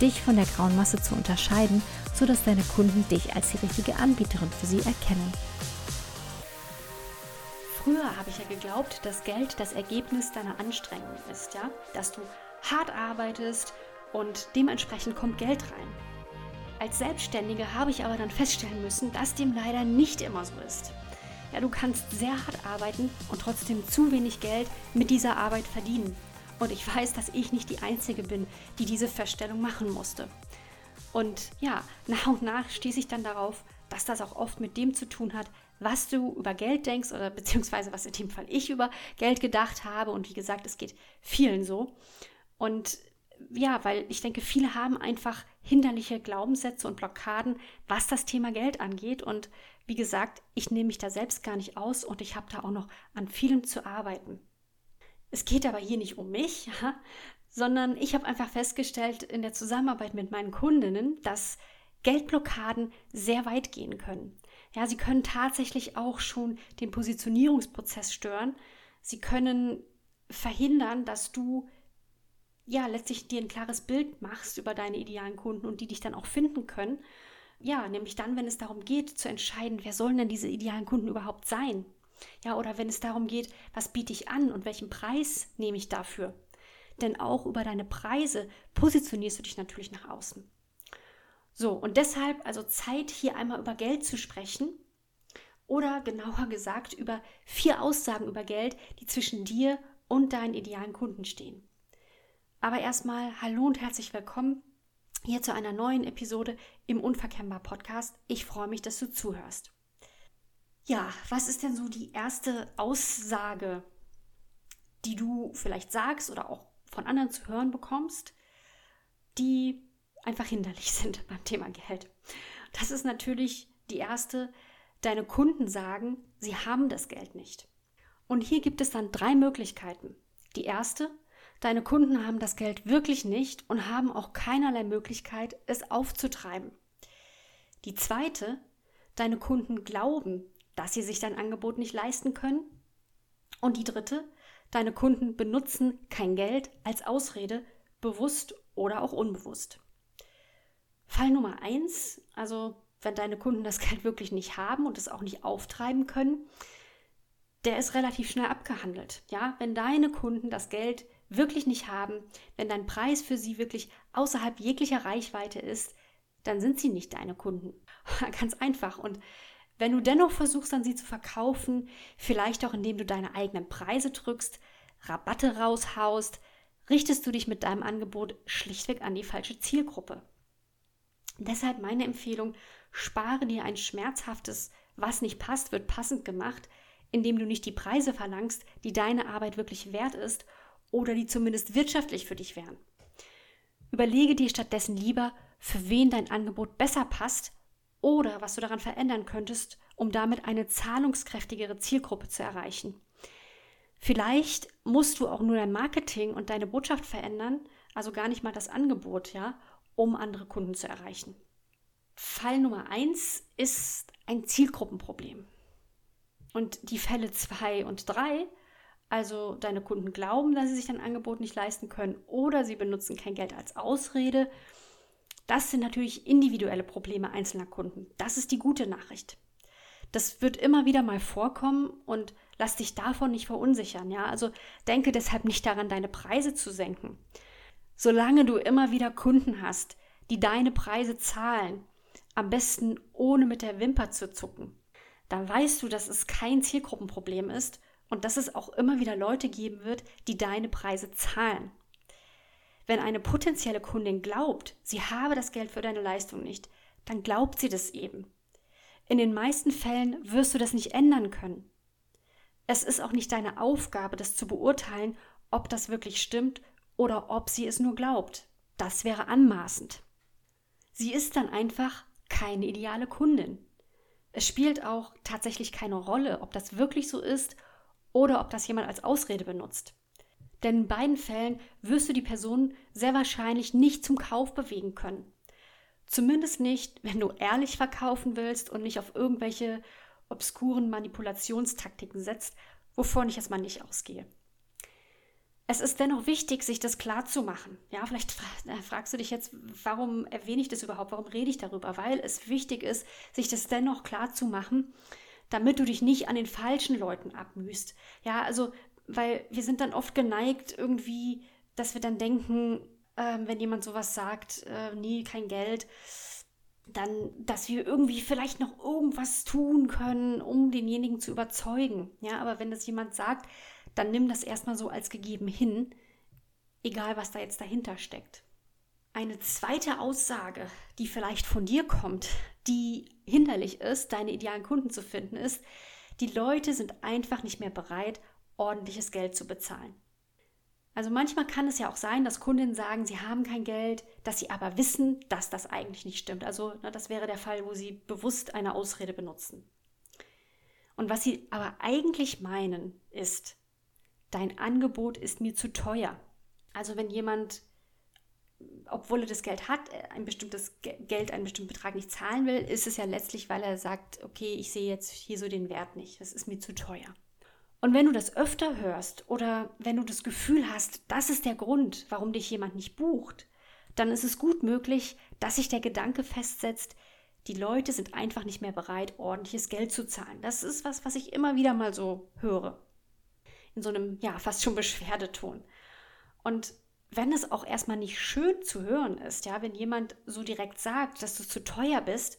dich von der grauen Masse zu unterscheiden, sodass deine Kunden dich als die richtige Anbieterin für sie erkennen. Früher habe ich ja geglaubt, dass Geld das Ergebnis deiner Anstrengung ist, ja? Dass du hart arbeitest und dementsprechend kommt Geld rein. Als Selbstständige habe ich aber dann feststellen müssen, dass dem leider nicht immer so ist. Ja, du kannst sehr hart arbeiten und trotzdem zu wenig Geld mit dieser Arbeit verdienen. Und ich weiß, dass ich nicht die Einzige bin, die diese Feststellung machen musste. Und ja, nach und nach stieß ich dann darauf, dass das auch oft mit dem zu tun hat, was du über Geld denkst oder beziehungsweise was in dem Fall ich über Geld gedacht habe. Und wie gesagt, es geht vielen so. Und ja, weil ich denke, viele haben einfach hinderliche Glaubenssätze und Blockaden, was das Thema Geld angeht. Und wie gesagt, ich nehme mich da selbst gar nicht aus und ich habe da auch noch an vielem zu arbeiten. Es geht aber hier nicht um mich, ja, sondern ich habe einfach festgestellt in der Zusammenarbeit mit meinen Kundinnen, dass Geldblockaden sehr weit gehen können. Ja, sie können tatsächlich auch schon den Positionierungsprozess stören. Sie können verhindern, dass du ja letztlich dir ein klares Bild machst über deine idealen Kunden und die dich dann auch finden können. Ja, nämlich dann, wenn es darum geht zu entscheiden, wer sollen denn diese idealen Kunden überhaupt sein? Ja, oder wenn es darum geht, was biete ich an und welchen Preis nehme ich dafür? Denn auch über deine Preise positionierst du dich natürlich nach außen. So, und deshalb also Zeit, hier einmal über Geld zu sprechen oder genauer gesagt über vier Aussagen über Geld, die zwischen dir und deinen idealen Kunden stehen. Aber erstmal hallo und herzlich willkommen hier zu einer neuen Episode im Unverkennbar Podcast. Ich freue mich, dass du zuhörst. Ja, was ist denn so die erste Aussage, die du vielleicht sagst oder auch von anderen zu hören bekommst, die einfach hinderlich sind beim Thema Geld? Das ist natürlich die erste, deine Kunden sagen, sie haben das Geld nicht. Und hier gibt es dann drei Möglichkeiten. Die erste, deine Kunden haben das Geld wirklich nicht und haben auch keinerlei Möglichkeit, es aufzutreiben. Die zweite, deine Kunden glauben, dass sie sich dein Angebot nicht leisten können. Und die dritte, deine Kunden benutzen kein Geld als Ausrede, bewusst oder auch unbewusst. Fall Nummer eins, also wenn deine Kunden das Geld wirklich nicht haben und es auch nicht auftreiben können, der ist relativ schnell abgehandelt. Ja, wenn deine Kunden das Geld wirklich nicht haben, wenn dein Preis für sie wirklich außerhalb jeglicher Reichweite ist, dann sind sie nicht deine Kunden. Ganz einfach. Und wenn du dennoch versuchst, an sie zu verkaufen, vielleicht auch indem du deine eigenen Preise drückst, Rabatte raushaust, richtest du dich mit deinem Angebot schlichtweg an die falsche Zielgruppe. Deshalb meine Empfehlung, spare dir ein schmerzhaftes, was nicht passt, wird passend gemacht, indem du nicht die Preise verlangst, die deine Arbeit wirklich wert ist oder die zumindest wirtschaftlich für dich wären. Überlege dir stattdessen lieber, für wen dein Angebot besser passt oder was du daran verändern könntest, um damit eine zahlungskräftigere Zielgruppe zu erreichen. Vielleicht musst du auch nur dein Marketing und deine Botschaft verändern, also gar nicht mal das Angebot, ja, um andere Kunden zu erreichen. Fall Nummer eins ist ein Zielgruppenproblem. Und die Fälle zwei und drei, also deine Kunden glauben, dass sie sich dein Angebot nicht leisten können oder sie benutzen kein Geld als Ausrede, das sind natürlich individuelle Probleme einzelner Kunden. Das ist die gute Nachricht. Das wird immer wieder mal vorkommen und lass dich davon nicht verunsichern, ja? Also denke deshalb nicht daran, deine Preise zu senken. Solange du immer wieder Kunden hast, die deine Preise zahlen, am besten ohne mit der Wimper zu zucken, dann weißt du, dass es kein Zielgruppenproblem ist und dass es auch immer wieder Leute geben wird, die deine Preise zahlen. Wenn eine potenzielle Kundin glaubt, sie habe das Geld für deine Leistung nicht, dann glaubt sie das eben. In den meisten Fällen wirst du das nicht ändern können. Es ist auch nicht deine Aufgabe, das zu beurteilen, ob das wirklich stimmt oder ob sie es nur glaubt. Das wäre anmaßend. sie ist dann einfach keine ideale Kundin. Es spielt auch tatsächlich keine Rolle, ob das wirklich so ist oder ob das jemand als Ausrede benutzt. Denn in beiden Fällen wirst du die Person sehr wahrscheinlich nicht zum Kauf bewegen können. Zumindest nicht, wenn du ehrlich verkaufen willst und nicht auf irgendwelche obskuren Manipulationstaktiken setzt, wovon ich erstmal nicht ausgehe. Es ist dennoch wichtig, sich das klar zu machen. Ja, vielleicht äh, fragst du dich jetzt, warum erwähne ich das überhaupt? Warum rede ich darüber? Weil es wichtig ist, sich das dennoch klar zu machen, damit du dich nicht an den falschen Leuten abmühst. Ja, also, weil wir sind dann oft geneigt, irgendwie, dass wir dann denken, äh, wenn jemand sowas sagt, äh, nee, kein Geld, dann, dass wir irgendwie vielleicht noch irgendwas tun können, um denjenigen zu überzeugen. Ja, aber wenn das jemand sagt, dann nimm das erstmal so als gegeben hin, egal was da jetzt dahinter steckt. Eine zweite Aussage, die vielleicht von dir kommt, die hinderlich ist, deine idealen Kunden zu finden, ist, die Leute sind einfach nicht mehr bereit, ordentliches Geld zu bezahlen. Also manchmal kann es ja auch sein, dass Kundinnen sagen, sie haben kein Geld, dass sie aber wissen, dass das eigentlich nicht stimmt. Also na, das wäre der Fall, wo sie bewusst eine Ausrede benutzen. Und was sie aber eigentlich meinen, ist, dein Angebot ist mir zu teuer. Also wenn jemand, obwohl er das Geld hat, äh, ein bestimmtes Geld, einen bestimmten Betrag nicht zahlen will, ist es ja letztlich, weil er sagt, okay, ich sehe jetzt hier so den Wert nicht, das ist mir zu teuer. Und wenn du das öfter hörst oder wenn du das Gefühl hast, das ist der Grund, warum dich jemand nicht bucht, dann ist es gut möglich, dass sich der Gedanke festsetzt, die Leute sind einfach nicht mehr bereit, ordentliches Geld zu zahlen. Das ist was, was ich immer wieder mal so höre in so einem, ja, fast schon Beschwerdeton. Und wenn es auch erstmal nicht schön zu hören ist, ja, wenn jemand so direkt sagt, dass du zu teuer bist,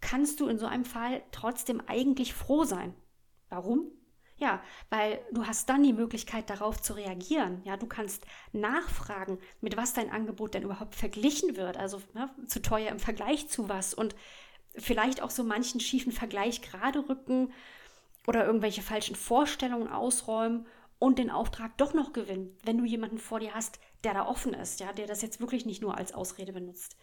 kannst du in so einem Fall trotzdem eigentlich froh sein. Warum? Ja, weil du hast dann die Möglichkeit darauf zu reagieren. Ja, du kannst nachfragen, mit was dein Angebot denn überhaupt verglichen wird. Also ne, zu teuer im Vergleich zu was und vielleicht auch so manchen schiefen Vergleich gerade rücken oder irgendwelche falschen Vorstellungen ausräumen und den Auftrag doch noch gewinnen, wenn du jemanden vor dir hast, der da offen ist, ja, der das jetzt wirklich nicht nur als Ausrede benutzt.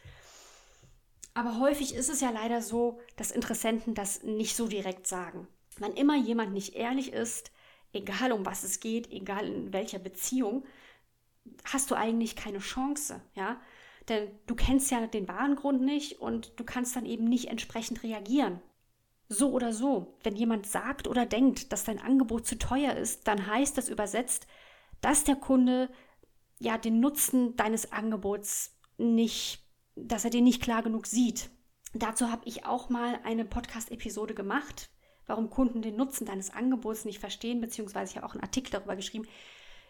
Aber häufig ist es ja leider so, dass Interessenten das nicht so direkt sagen. Wenn immer jemand nicht ehrlich ist, egal um was es geht, egal in welcher Beziehung, hast du eigentlich keine Chance, ja? Denn du kennst ja den wahren Grund nicht und du kannst dann eben nicht entsprechend reagieren. So oder so, wenn jemand sagt oder denkt, dass dein Angebot zu teuer ist, dann heißt das übersetzt, dass der Kunde ja den Nutzen deines Angebots nicht, dass er den nicht klar genug sieht. Dazu habe ich auch mal eine Podcast-Episode gemacht, warum Kunden den Nutzen deines Angebots nicht verstehen, beziehungsweise ich habe auch einen Artikel darüber geschrieben.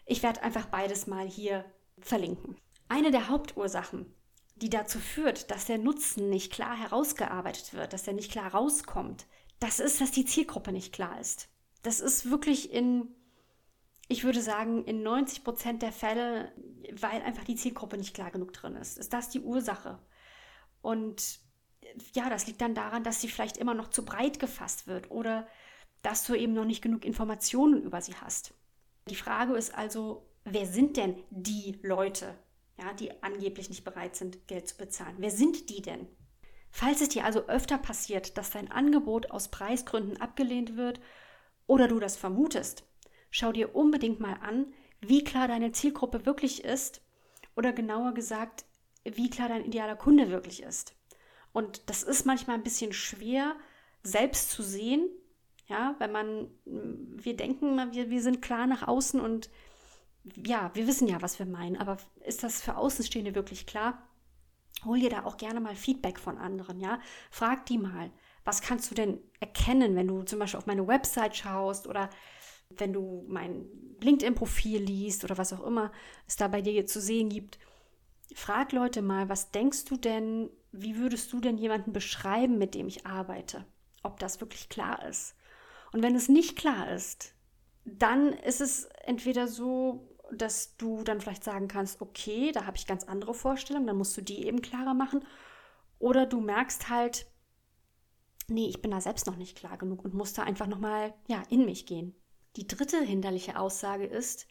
Ich werde einfach beides mal hier verlinken. Eine der Hauptursachen, die dazu führt, dass der Nutzen nicht klar herausgearbeitet wird, dass er nicht klar rauskommt, das ist, dass die Zielgruppe nicht klar ist. Das ist wirklich in, ich würde sagen, in 90 Prozent der Fälle, weil einfach die Zielgruppe nicht klar genug drin ist. Ist das die Ursache? Und ja, das liegt dann daran, dass sie vielleicht immer noch zu breit gefasst wird oder dass du eben noch nicht genug Informationen über sie hast. Die Frage ist also, wer sind denn die Leute, ja, die angeblich nicht bereit sind, Geld zu bezahlen? Wer sind die denn? Falls es dir also öfter passiert, dass dein Angebot aus Preisgründen abgelehnt wird oder du das vermutest, schau dir unbedingt mal an, wie klar deine Zielgruppe wirklich ist oder genauer gesagt, wie klar dein idealer Kunde wirklich ist. Und das ist manchmal ein bisschen schwer selbst zu sehen, ja, wenn man, wir denken, wir, wir sind klar nach außen und ja, wir wissen ja, was wir meinen, aber ist das für Außenstehende wirklich klar? Hol dir da auch gerne mal Feedback von anderen, ja. Frag die mal, was kannst du denn erkennen, wenn du zum Beispiel auf meine Website schaust oder wenn du mein LinkedIn-Profil liest oder was auch immer es da bei dir zu sehen gibt. Frag Leute mal, was denkst du denn, wie würdest du denn jemanden beschreiben, mit dem ich arbeite? Ob das wirklich klar ist. Und wenn es nicht klar ist, dann ist es entweder so, dass du dann vielleicht sagen kannst, okay, da habe ich ganz andere Vorstellungen, dann musst du die eben klarer machen. Oder du merkst halt, nee, ich bin da selbst noch nicht klar genug und muss da einfach nochmal ja, in mich gehen. Die dritte hinderliche Aussage ist,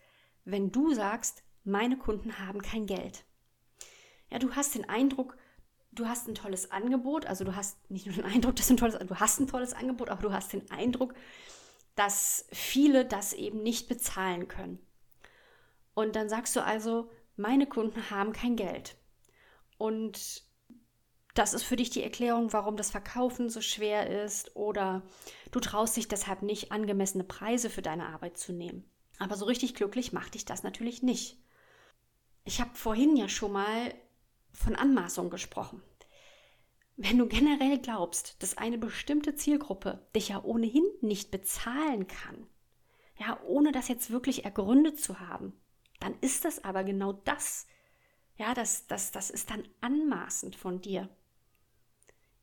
wenn du sagst, meine Kunden haben kein Geld. Ja, du hast den Eindruck, du hast ein tolles Angebot, also du hast nicht nur den Eindruck, dass du ein tolles, du hast ein tolles Angebot, aber du hast den Eindruck, dass viele das eben nicht bezahlen können. Und dann sagst du also, meine Kunden haben kein Geld. Und das ist für dich die Erklärung, warum das Verkaufen so schwer ist oder du traust dich deshalb nicht, angemessene Preise für deine Arbeit zu nehmen. Aber so richtig glücklich macht dich das natürlich nicht. Ich habe vorhin ja schon mal von Anmaßung gesprochen. Wenn du generell glaubst, dass eine bestimmte Zielgruppe dich ja ohnehin nicht bezahlen kann, ja, ohne das jetzt wirklich ergründet zu haben, dann ist das aber genau das. Ja, das, das, das ist dann anmaßend von dir.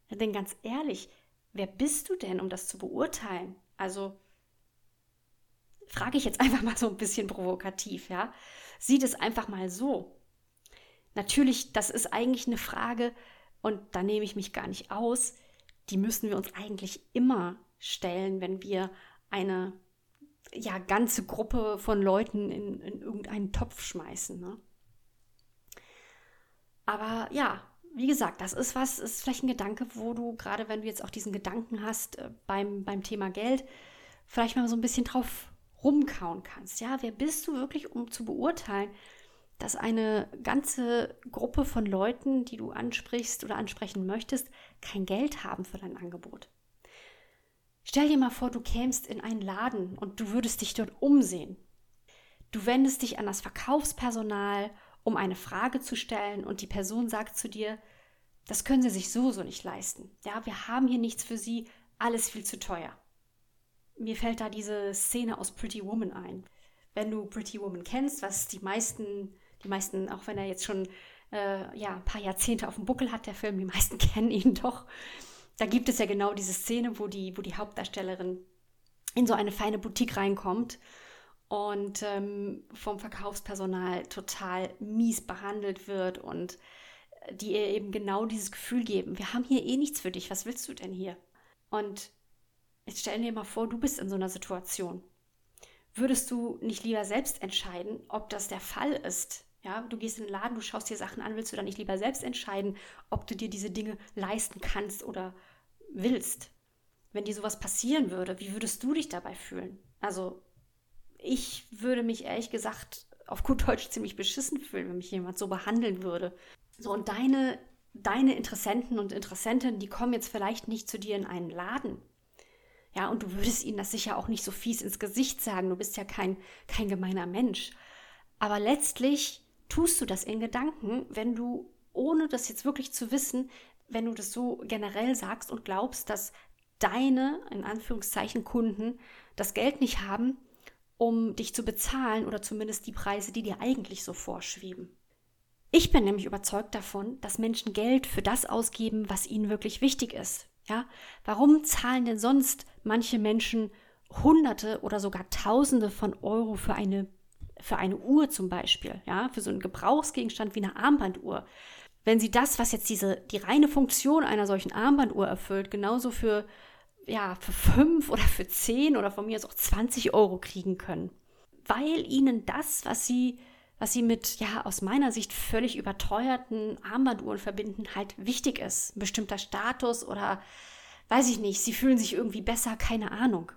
Ja, denn ganz ehrlich, wer bist du denn, um das zu beurteilen? Also, frage ich jetzt einfach mal so ein bisschen provokativ, ja. Sieht es einfach mal so. Natürlich, das ist eigentlich eine Frage, und da nehme ich mich gar nicht aus, die müssen wir uns eigentlich immer stellen, wenn wir eine ja, ganze Gruppe von Leuten in, in irgendeinen Topf schmeißen. Ne? Aber ja, wie gesagt, das ist was, ist vielleicht ein Gedanke, wo du, gerade wenn du jetzt auch diesen Gedanken hast äh, beim, beim Thema Geld, vielleicht mal so ein bisschen drauf rumkauen kannst. Ja, wer bist du wirklich, um zu beurteilen, dass eine ganze Gruppe von Leuten, die du ansprichst oder ansprechen möchtest, kein Geld haben für dein Angebot. Stell dir mal vor, du kämst in einen Laden und du würdest dich dort umsehen. Du wendest dich an das Verkaufspersonal, um eine Frage zu stellen und die Person sagt zu dir, das können Sie sich so so nicht leisten. Ja, wir haben hier nichts für Sie, alles viel zu teuer. Mir fällt da diese Szene aus Pretty Woman ein. Wenn du Pretty Woman kennst, was die meisten die meisten, auch wenn er jetzt schon äh, ja, ein paar Jahrzehnte auf dem Buckel hat, der Film, die meisten kennen ihn doch. Da gibt es ja genau diese Szene, wo die, wo die Hauptdarstellerin in so eine feine Boutique reinkommt und ähm, vom Verkaufspersonal total mies behandelt wird und die ihr eben genau dieses Gefühl geben, wir haben hier eh nichts für dich, was willst du denn hier? Und jetzt stell dir mal vor, du bist in so einer Situation. Würdest du nicht lieber selbst entscheiden, ob das der Fall ist, ja, du gehst in den Laden, du schaust dir Sachen an, willst du dann nicht lieber selbst entscheiden, ob du dir diese Dinge leisten kannst oder willst? Wenn dir sowas passieren würde, wie würdest du dich dabei fühlen? Also, ich würde mich ehrlich gesagt auf gut Deutsch ziemlich beschissen fühlen, wenn mich jemand so behandeln würde. So, und deine, deine Interessenten und Interessentinnen, die kommen jetzt vielleicht nicht zu dir in einen Laden. Ja, und du würdest ihnen das sicher auch nicht so fies ins Gesicht sagen. Du bist ja kein, kein gemeiner Mensch. Aber letztlich tust du das in Gedanken, wenn du, ohne das jetzt wirklich zu wissen, wenn du das so generell sagst und glaubst, dass deine, in Anführungszeichen, Kunden das Geld nicht haben, um dich zu bezahlen oder zumindest die Preise, die dir eigentlich so vorschweben. Ich bin nämlich überzeugt davon, dass Menschen Geld für das ausgeben, was ihnen wirklich wichtig ist. Ja, warum zahlen denn sonst manche Menschen Hunderte oder sogar Tausende von Euro für eine für eine Uhr zum Beispiel, ja, für so einen Gebrauchsgegenstand wie eine Armbanduhr, wenn sie das, was jetzt diese, die reine Funktion einer solchen Armbanduhr erfüllt, genauso für, ja, für fünf oder für zehn oder von mir aus auch 20 Euro kriegen können. Weil ihnen das, was sie, was sie mit, ja, aus meiner Sicht völlig überteuerten Armbanduhren verbinden, halt wichtig ist. Ein bestimmter Status oder weiß ich nicht, sie fühlen sich irgendwie besser, keine Ahnung.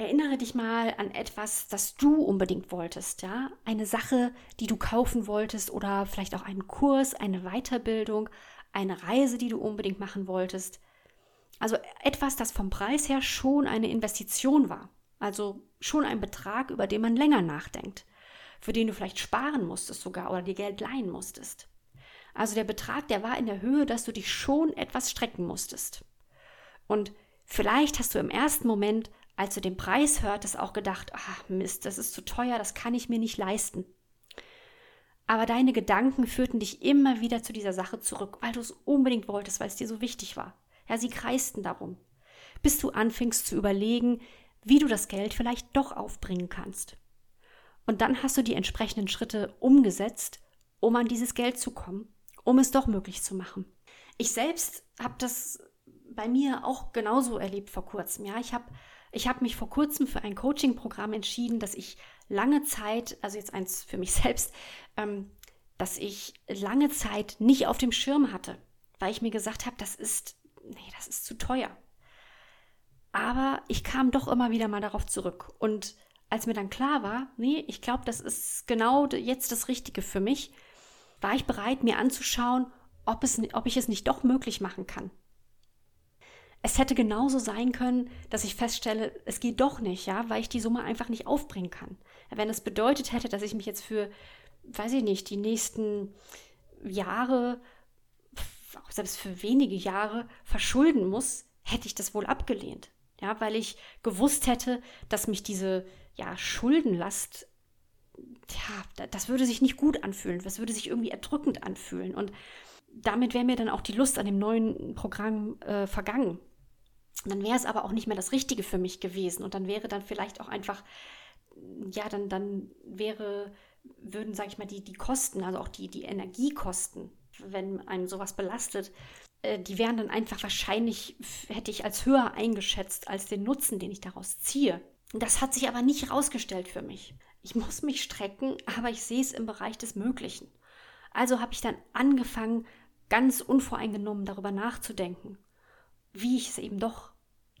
Erinnere dich mal an etwas, das du unbedingt wolltest, ja? Eine Sache, die du kaufen wolltest oder vielleicht auch einen Kurs, eine Weiterbildung, eine Reise, die du unbedingt machen wolltest. Also etwas, das vom Preis her schon eine Investition war. Also schon ein Betrag, über den man länger nachdenkt, für den du vielleicht sparen musstest sogar oder dir Geld leihen musstest. Also der Betrag, der war in der Höhe, dass du dich schon etwas strecken musstest. Und vielleicht hast du im ersten Moment als du den Preis hörtest, auch gedacht, ach Mist, das ist zu teuer, das kann ich mir nicht leisten. Aber deine Gedanken führten dich immer wieder zu dieser Sache zurück, weil du es unbedingt wolltest, weil es dir so wichtig war. Ja, sie kreisten darum, bis du anfingst zu überlegen, wie du das Geld vielleicht doch aufbringen kannst. Und dann hast du die entsprechenden Schritte umgesetzt, um an dieses Geld zu kommen, um es doch möglich zu machen. Ich selbst habe das bei mir auch genauso erlebt vor kurzem. Ja, ich habe ich habe mich vor kurzem für ein Coaching-Programm entschieden, das ich lange Zeit, also jetzt eins für mich selbst, ähm, dass ich lange Zeit nicht auf dem Schirm hatte, weil ich mir gesagt habe, das ist, nee, das ist zu teuer. Aber ich kam doch immer wieder mal darauf zurück. Und als mir dann klar war, nee, ich glaube, das ist genau jetzt das Richtige für mich, war ich bereit, mir anzuschauen, ob, es, ob ich es nicht doch möglich machen kann. Es hätte genauso sein können, dass ich feststelle, es geht doch nicht, ja, weil ich die Summe einfach nicht aufbringen kann. Wenn es bedeutet hätte, dass ich mich jetzt für, weiß ich nicht, die nächsten Jahre, selbst für wenige Jahre verschulden muss, hätte ich das wohl abgelehnt. Ja, weil ich gewusst hätte, dass mich diese ja, Schuldenlast, ja, das würde sich nicht gut anfühlen, das würde sich irgendwie erdrückend anfühlen. Und damit wäre mir dann auch die Lust an dem neuen Programm äh, vergangen. Dann wäre es aber auch nicht mehr das Richtige für mich gewesen. Und dann wäre dann vielleicht auch einfach, ja, dann, dann wäre, würden, sage ich mal, die, die Kosten, also auch die, die Energiekosten, wenn einem sowas belastet, äh, die wären dann einfach wahrscheinlich, hätte ich als höher eingeschätzt als den Nutzen, den ich daraus ziehe. Das hat sich aber nicht herausgestellt für mich. Ich muss mich strecken, aber ich sehe es im Bereich des Möglichen. Also habe ich dann angefangen, ganz unvoreingenommen darüber nachzudenken, wie ich es eben doch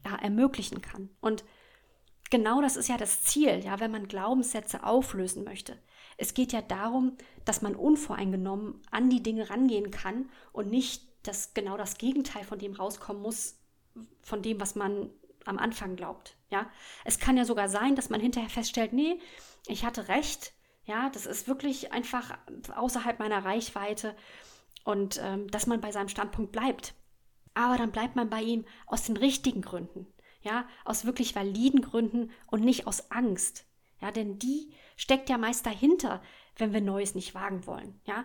ja, ermöglichen kann. Und genau das ist ja das Ziel, ja, wenn man Glaubenssätze auflösen möchte. Es geht ja darum, dass man unvoreingenommen an die Dinge rangehen kann und nicht, dass genau das Gegenteil von dem rauskommen muss, von dem, was man am Anfang glaubt. Ja, es kann ja sogar sein, dass man hinterher feststellt, nee, ich hatte recht. Ja, das ist wirklich einfach außerhalb meiner Reichweite und ähm, dass man bei seinem Standpunkt bleibt. Aber dann bleibt man bei ihm aus den richtigen Gründen. Ja, aus wirklich validen Gründen und nicht aus Angst. Ja, denn die steckt ja meist dahinter, wenn wir Neues nicht wagen wollen. Ja,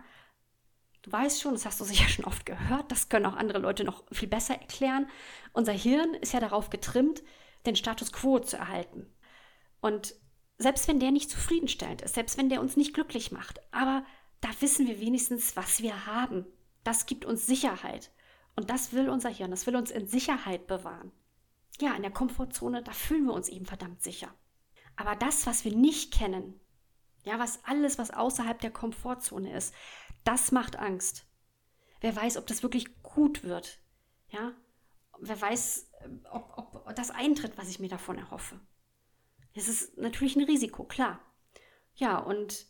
Du weißt schon, das hast du sicher schon oft gehört, das können auch andere Leute noch viel besser erklären. Unser Hirn ist ja darauf getrimmt, den Status quo zu erhalten. Und selbst wenn der nicht zufriedenstellend ist, selbst wenn der uns nicht glücklich macht, aber da wissen wir wenigstens, was wir haben. Das gibt uns Sicherheit. Und das will unser Hirn, das will uns in Sicherheit bewahren. Ja, in der Komfortzone, da fühlen wir uns eben verdammt sicher. Aber das, was wir nicht kennen, ja, was alles, was außerhalb der Komfortzone ist, das macht Angst. Wer weiß, ob das wirklich gut wird. Ja? Wer weiß, ob, ob das eintritt, was ich mir davon erhoffe. Es ist natürlich ein Risiko, klar. Ja, und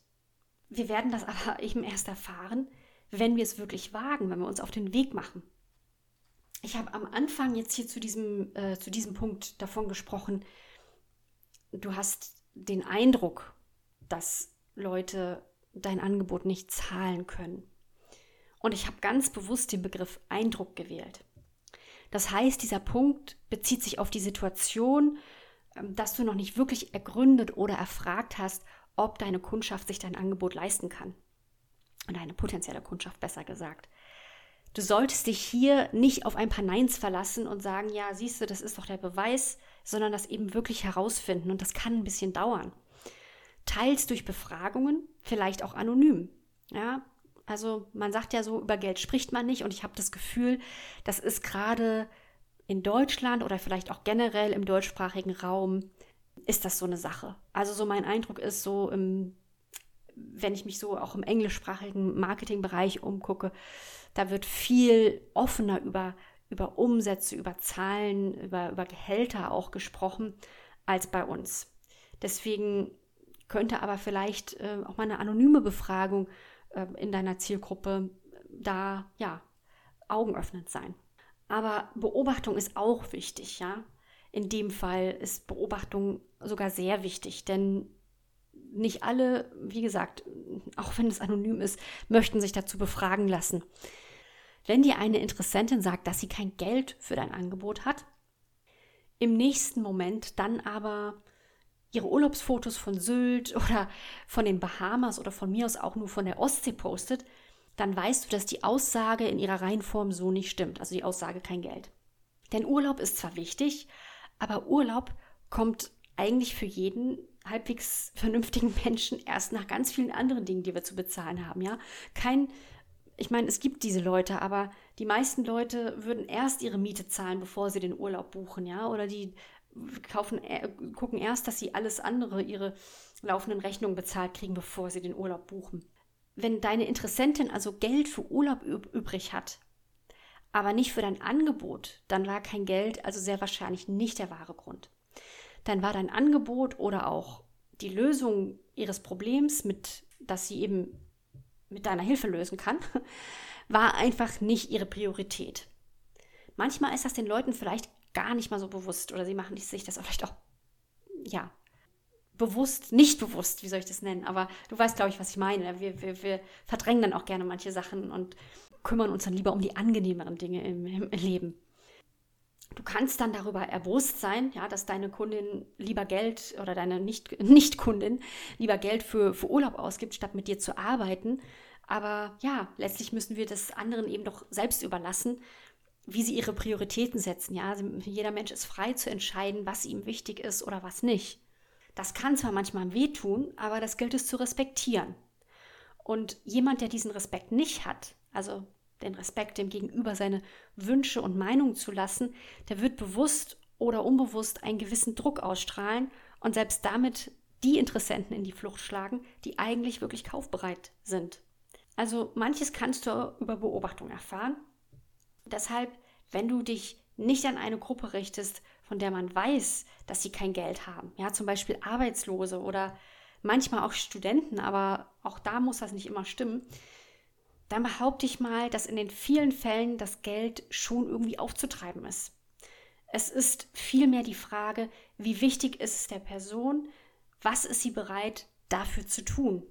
wir werden das aber eben erst erfahren, wenn wir es wirklich wagen, wenn wir uns auf den Weg machen. Ich habe am Anfang jetzt hier zu diesem, äh, zu diesem Punkt davon gesprochen, du hast den Eindruck, dass Leute dein Angebot nicht zahlen können. Und ich habe ganz bewusst den Begriff Eindruck gewählt. Das heißt, dieser Punkt bezieht sich auf die Situation, ähm, dass du noch nicht wirklich ergründet oder erfragt hast, ob deine Kundschaft sich dein Angebot leisten kann. Oder eine potenzielle Kundschaft besser gesagt. Du solltest dich hier nicht auf ein paar Neins verlassen und sagen, ja, siehst du, das ist doch der Beweis, sondern das eben wirklich herausfinden. Und das kann ein bisschen dauern teils durch Befragungen, vielleicht auch anonym. Ja, also man sagt ja so, über Geld spricht man nicht und ich habe das Gefühl, das ist gerade in Deutschland oder vielleicht auch generell im deutschsprachigen Raum ist das so eine Sache. Also so mein Eindruck ist so im wenn ich mich so auch im englischsprachigen Marketingbereich umgucke, da wird viel offener über, über Umsätze, über Zahlen, über, über Gehälter auch gesprochen als bei uns. Deswegen könnte aber vielleicht äh, auch mal eine anonyme Befragung äh, in deiner Zielgruppe da ja augenöffnend sein. Aber Beobachtung ist auch wichtig, ja. In dem Fall ist Beobachtung sogar sehr wichtig, denn nicht alle, wie gesagt, auch wenn es anonym ist, möchten sich dazu befragen lassen. Wenn dir eine Interessentin sagt, dass sie kein Geld für dein Angebot hat, im nächsten Moment dann aber ihre Urlaubsfotos von Sylt oder von den Bahamas oder von mir aus auch nur von der Ostsee postet, dann weißt du, dass die Aussage in ihrer Reihenform so nicht stimmt. Also die Aussage kein Geld. Denn Urlaub ist zwar wichtig, aber Urlaub kommt eigentlich für jeden halbwegs vernünftigen Menschen erst nach ganz vielen anderen Dingen, die wir zu bezahlen haben, ja. Kein, ich meine, es gibt diese Leute, aber die meisten Leute würden erst ihre Miete zahlen, bevor sie den Urlaub buchen, ja. Oder die kaufen, äh, gucken erst, dass sie alles andere, ihre laufenden Rechnungen bezahlt kriegen, bevor sie den Urlaub buchen. wenn deine Interessentin also Geld für Urlaub übrig hat, aber nicht für dein Angebot, dann war kein Geld also sehr wahrscheinlich nicht der wahre Grund. Dann war dein Angebot oder auch die Lösung ihres Problems, mit, das sie eben mit deiner Hilfe lösen kann, war einfach nicht ihre Priorität. Manchmal ist das den Leuten vielleicht gar nicht mal so bewusst oder sie machen sich das vielleicht auch, ja, bewusst, nicht bewusst, wie soll ich das nennen, aber du weißt, glaube ich, was ich meine. Wir, wir, wir verdrängen dann auch gerne manche Sachen und kümmern uns dann lieber um die angenehmeren Dinge im, im Leben. Du kannst dann darüber erbost sein, ja, dass deine Kundin lieber Geld oder deine Nicht-Kundin nicht lieber Geld für, für Urlaub ausgibt, statt mit dir zu arbeiten. Aber ja, letztlich müssen wir das anderen eben doch selbst überlassen, wie sie ihre Prioritäten setzen. Ja, jeder Mensch ist frei zu entscheiden, was ihm wichtig ist oder was nicht. Das kann zwar manchmal wehtun, aber das gilt es zu respektieren. Und jemand, der diesen Respekt nicht hat, also den Respekt dem Gegenüber seine Wünsche und Meinungen zu lassen, der wird bewusst oder unbewusst einen gewissen Druck ausstrahlen und selbst damit die Interessenten in die Flucht schlagen, die eigentlich wirklich kaufbereit sind. Also manches kannst du über Beobachtung erfahren. Deshalb, wenn du dich nicht an eine Gruppe richtest, von der man weiß, dass sie kein Geld haben, ja, zum Beispiel Arbeitslose oder manchmal auch Studenten, aber auch da muss das nicht immer stimmen, dann behaupte ich mal, dass in den vielen Fällen das Geld schon irgendwie aufzutreiben ist. Es ist vielmehr die Frage, wie wichtig ist es der Person, was ist sie bereit dafür zu tun.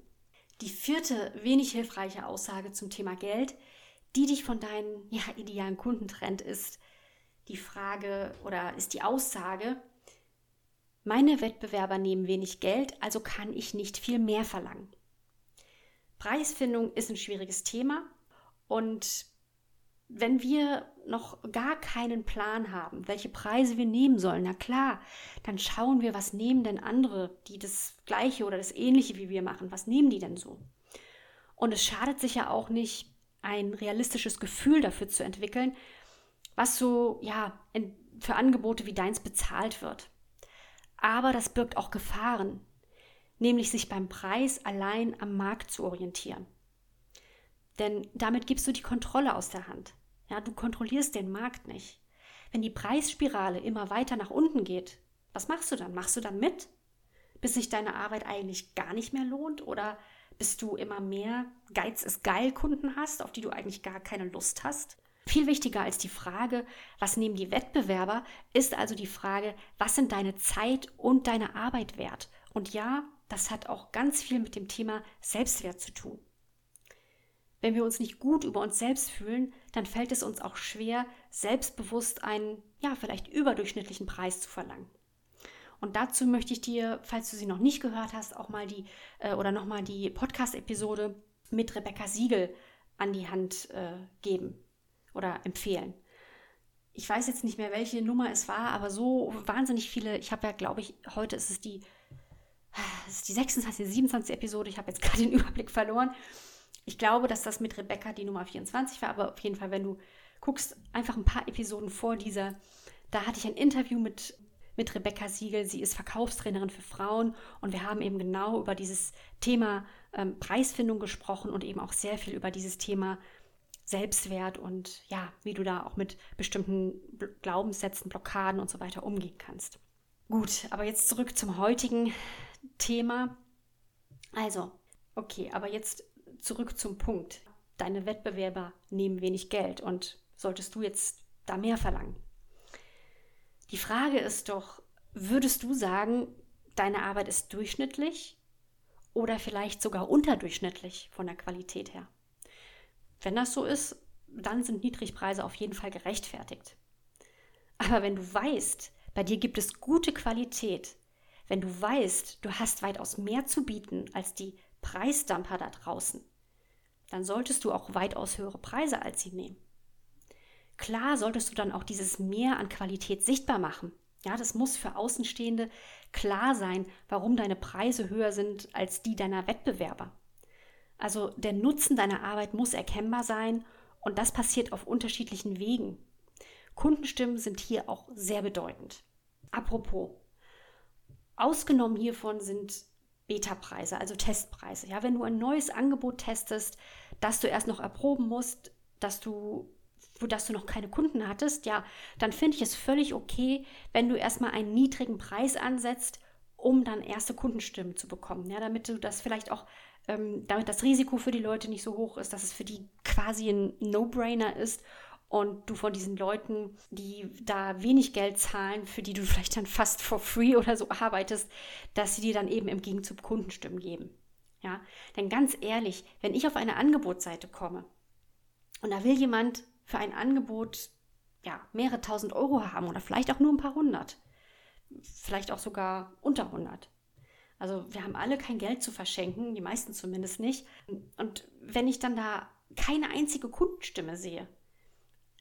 Die vierte wenig hilfreiche Aussage zum Thema Geld, die dich von deinen ja, idealen Kunden trennt, ist die Frage oder ist die Aussage, meine Wettbewerber nehmen wenig Geld, also kann ich nicht viel mehr verlangen. Preisfindung ist ein schwieriges Thema und wenn wir noch gar keinen Plan haben, welche Preise wir nehmen sollen, na klar, dann schauen wir, was nehmen denn andere, die das gleiche oder das ähnliche wie wir machen, was nehmen die denn so? Und es schadet sich ja auch nicht, ein realistisches Gefühl dafür zu entwickeln, was so, ja, für Angebote wie deins bezahlt wird. Aber das birgt auch Gefahren, nämlich sich beim Preis allein am Markt zu orientieren. Denn damit gibst du die Kontrolle aus der Hand. Ja, du kontrollierst den Markt nicht. Wenn die Preisspirale immer weiter nach unten geht, was machst du dann? Machst du dann mit? Bis sich deine Arbeit eigentlich gar nicht mehr lohnt? Oder bis du immer mehr Geiz ist geil Kunden hast, auf die du eigentlich gar keine Lust hast? Viel wichtiger als die Frage, was nehmen die Wettbewerber, ist also die Frage, was sind deine Zeit und deine Arbeit wert? Und ja, das hat auch ganz viel mit dem Thema Selbstwert zu tun. Wenn wir uns nicht gut über uns selbst fühlen, dann fällt es uns auch schwer, selbstbewusst einen, ja, vielleicht überdurchschnittlichen Preis zu verlangen. Und dazu möchte ich dir, falls du sie noch nicht gehört hast, auch mal die äh, oder nochmal die Podcast-Episode mit Rebecca Siegel an die Hand äh, geben oder empfehlen. Ich weiß jetzt nicht mehr, welche Nummer es war, aber so wahnsinnig viele. Ich habe ja, glaube ich, heute ist es die das ist die 26, 27 Episode. Ich habe jetzt gerade den Überblick verloren. Ich glaube, dass das mit Rebecca die Nummer 24 war, aber auf jeden Fall, wenn du guckst, einfach ein paar Episoden vor dieser, da hatte ich ein Interview mit, mit Rebecca Siegel. Sie ist Verkaufstrainerin für Frauen und wir haben eben genau über dieses Thema ähm, Preisfindung gesprochen und eben auch sehr viel über dieses Thema Selbstwert und ja, wie du da auch mit bestimmten Glaubenssätzen, Blockaden und so weiter umgehen kannst. Gut, aber jetzt zurück zum heutigen Thema. Also, okay, aber jetzt zurück zum Punkt. Deine Wettbewerber nehmen wenig Geld und solltest du jetzt da mehr verlangen? Die Frage ist doch, würdest du sagen, deine Arbeit ist durchschnittlich oder vielleicht sogar unterdurchschnittlich von der Qualität her? Wenn das so ist, dann sind Niedrigpreise auf jeden Fall gerechtfertigt. Aber wenn du weißt, bei dir gibt es gute Qualität, wenn du weißt, du hast weitaus mehr zu bieten als die Preisdumper da draußen, dann solltest du auch weitaus höhere Preise als sie nehmen. Klar solltest du dann auch dieses Mehr an Qualität sichtbar machen. Ja, das muss für Außenstehende klar sein, warum deine Preise höher sind als die deiner Wettbewerber. Also der Nutzen deiner Arbeit muss erkennbar sein und das passiert auf unterschiedlichen Wegen. Kundenstimmen sind hier auch sehr bedeutend. Apropos, Ausgenommen hiervon sind Beta-Preise, also Testpreise. Ja, wenn du ein neues Angebot testest, das du erst noch erproben musst, dass du wo dass du noch keine Kunden hattest, ja, dann finde ich es völlig okay, wenn du erstmal einen niedrigen Preis ansetzt, um dann erste Kundenstimmen zu bekommen. Ja, damit du das vielleicht auch, ähm, damit das Risiko für die Leute nicht so hoch ist, dass es für die quasi ein No-Brainer ist und du von diesen Leuten, die da wenig Geld zahlen, für die du vielleicht dann fast for free oder so arbeitest, dass sie dir dann eben im Gegenzug Kundenstimmen geben. Ja, denn ganz ehrlich, wenn ich auf eine Angebotsseite komme und da will jemand für ein Angebot ja, mehrere tausend Euro haben oder vielleicht auch nur ein paar hundert. Vielleicht auch sogar unter hundert. Also wir haben alle kein Geld zu verschenken, die meisten zumindest nicht. Und wenn ich dann da keine einzige Kundenstimme sehe,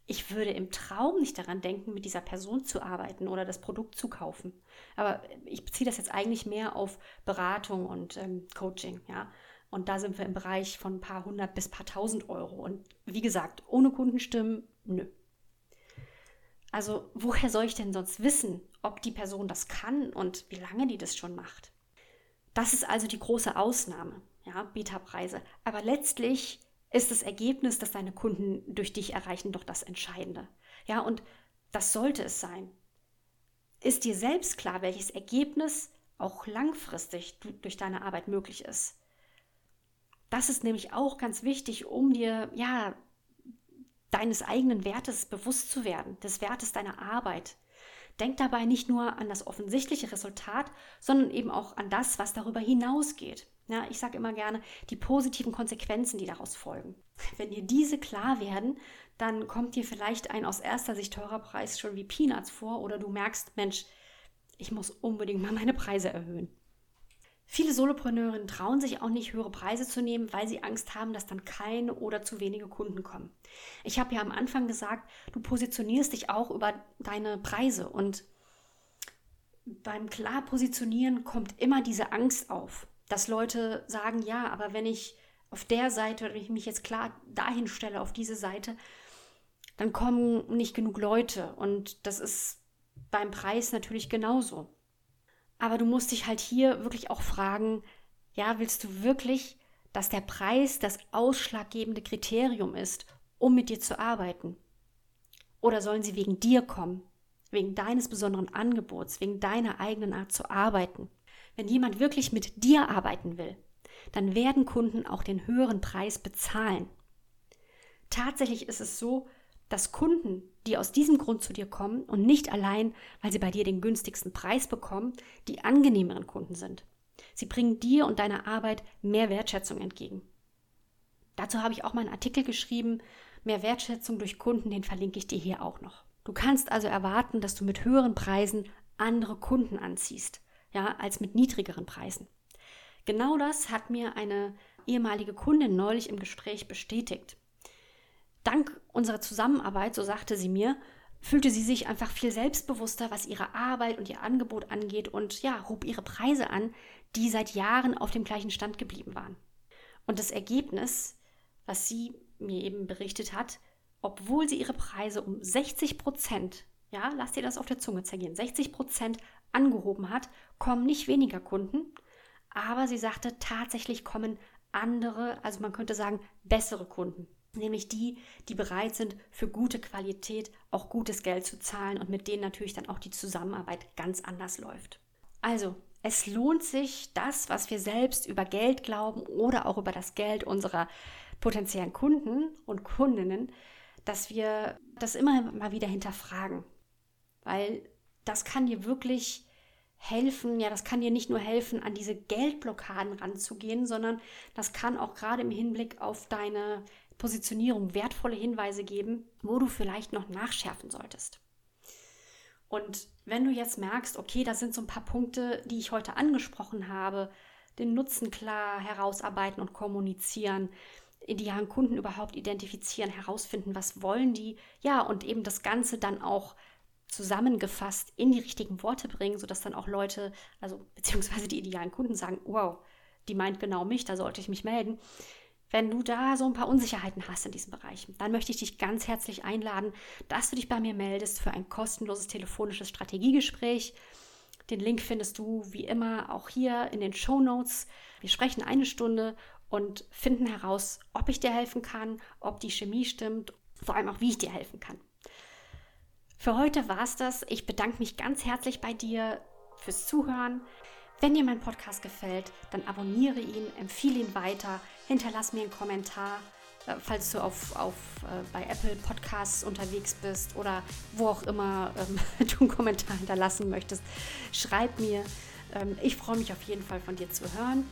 ich würde im Traum nicht daran denken, mit dieser Person zu arbeiten oder das Produkt zu kaufen. Aber ich beziehe das jetzt eigentlich mehr auf Beratung und ähm, Coaching, ja. Und da sind wir im Bereich von ein paar hundert bis paar tausend Euro. Und wie gesagt, ohne Kundenstimmen, nö. Also woher soll ich denn sonst wissen, ob die Person das kann und wie lange die das schon macht? Das ist also die große Ausnahme, ja, Beta-Preise. Aber letztlich ist das Ergebnis, das deine Kunden durch dich erreichen, doch das Entscheidende. Ja, und das sollte es sein. Ist dir selbst klar, welches Ergebnis auch langfristig durch deine Arbeit möglich ist? Das ist nämlich auch ganz wichtig, um dir ja deines eigenen Wertes bewusst zu werden, des Wertes deiner Arbeit. Denk dabei nicht nur an das offensichtliche Resultat, sondern eben auch an das, was darüber hinausgeht. Ja, ich sage immer gerne die positiven Konsequenzen, die daraus folgen. Wenn dir diese klar werden, dann kommt dir vielleicht ein aus erster Sicht teurer Preis schon wie Peanuts vor oder du merkst, Mensch, ich muss unbedingt mal meine Preise erhöhen. Viele Solopreneurinnen trauen sich auch nicht, höhere Preise zu nehmen, weil sie Angst haben, dass dann keine oder zu wenige Kunden kommen. Ich habe ja am Anfang gesagt, du positionierst dich auch über deine Preise und beim klar positionieren kommt immer diese Angst auf, dass Leute sagen, ja, aber wenn ich auf der Seite wenn ich mich jetzt klar dahin stelle, auf diese Seite, dann kommen nicht genug Leute und das ist beim Preis natürlich genauso. Aber du musst dich halt hier wirklich auch fragen, ja, willst du wirklich, dass der Preis das ausschlaggebende Kriterium ist, um mit dir zu arbeiten? Oder sollen sie wegen dir kommen, wegen deines besonderen Angebots, wegen deiner eigenen Art zu arbeiten? Wenn jemand wirklich mit dir arbeiten will, dann werden Kunden auch den höheren Preis bezahlen. Tatsächlich ist es so, dass Kunden die aus diesem Grund zu dir kommen und nicht allein, weil sie bei dir den günstigsten Preis bekommen, die angenehmeren Kunden sind. Sie bringen dir und deiner Arbeit mehr Wertschätzung entgegen. Dazu habe ich auch mal einen Artikel geschrieben, mehr Wertschätzung durch Kunden, den verlinke ich dir hier auch noch. Du kannst also erwarten, dass du mit höheren Preisen andere Kunden anziehst, ja, als mit niedrigeren Preisen. Genau das hat mir eine ehemalige Kundin neulich im Gespräch bestätigt. Dank unserer Zusammenarbeit, so sagte sie mir, fühlte sie sich einfach viel selbstbewusster, was ihre Arbeit und ihr Angebot angeht und ja, hob ihre Preise an, die seit Jahren auf dem gleichen Stand geblieben waren. Und das Ergebnis, was sie mir eben berichtet hat, obwohl sie ihre Preise um 60 Prozent, ja, lass dir das auf der Zunge zergehen, 60 Prozent angehoben hat, kommen nicht weniger Kunden, aber sie sagte, tatsächlich kommen andere, also man könnte sagen, bessere Kunden nämlich die, die bereit sind, für gute Qualität auch gutes Geld zu zahlen und mit denen natürlich dann auch die Zusammenarbeit ganz anders läuft. Also, es lohnt sich, das, was wir selbst über Geld glauben oder auch über das Geld unserer potenziellen Kunden und Kundinnen, dass wir das immer mal wieder hinterfragen. Weil das kann dir wirklich helfen, ja, das kann dir nicht nur helfen, an diese Geldblockaden ranzugehen, sondern das kann auch gerade im Hinblick auf deine Positionierung wertvolle Hinweise geben, wo du vielleicht noch nachschärfen solltest. Und wenn du jetzt merkst, okay, das sind so ein paar Punkte, die ich heute angesprochen habe, den Nutzen klar herausarbeiten und kommunizieren, idealen Kunden überhaupt identifizieren, herausfinden, was wollen die, ja, und eben das Ganze dann auch zusammengefasst in die richtigen Worte bringen, sodass dann auch Leute, also beziehungsweise die idealen Kunden sagen, wow, die meint genau mich, da sollte ich mich melden. Wenn du da so ein paar Unsicherheiten hast in diesem Bereich, dann möchte ich dich ganz herzlich einladen, dass du dich bei mir meldest für ein kostenloses telefonisches Strategiegespräch. Den Link findest du wie immer auch hier in den Show Notes. Wir sprechen eine Stunde und finden heraus, ob ich dir helfen kann, ob die Chemie stimmt, vor allem auch, wie ich dir helfen kann. Für heute war es das. Ich bedanke mich ganz herzlich bei dir fürs Zuhören. Wenn dir mein Podcast gefällt, dann abonniere ihn, empfehle ihn weiter, hinterlass mir einen Kommentar, äh, falls du auf, auf, äh, bei Apple Podcasts unterwegs bist oder wo auch immer ähm, du einen Kommentar hinterlassen möchtest. Schreib mir. Ähm, ich freue mich auf jeden Fall von dir zu hören.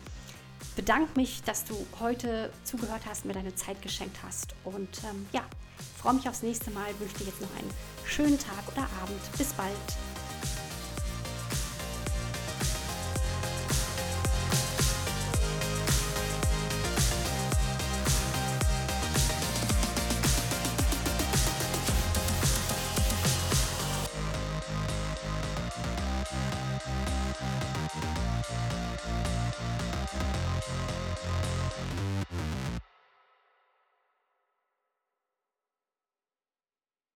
Bedanke mich, dass du heute zugehört hast, mir deine Zeit geschenkt hast. Und ähm, ja, freue mich aufs nächste Mal, wünsche dir jetzt noch einen schönen Tag oder Abend. Bis bald.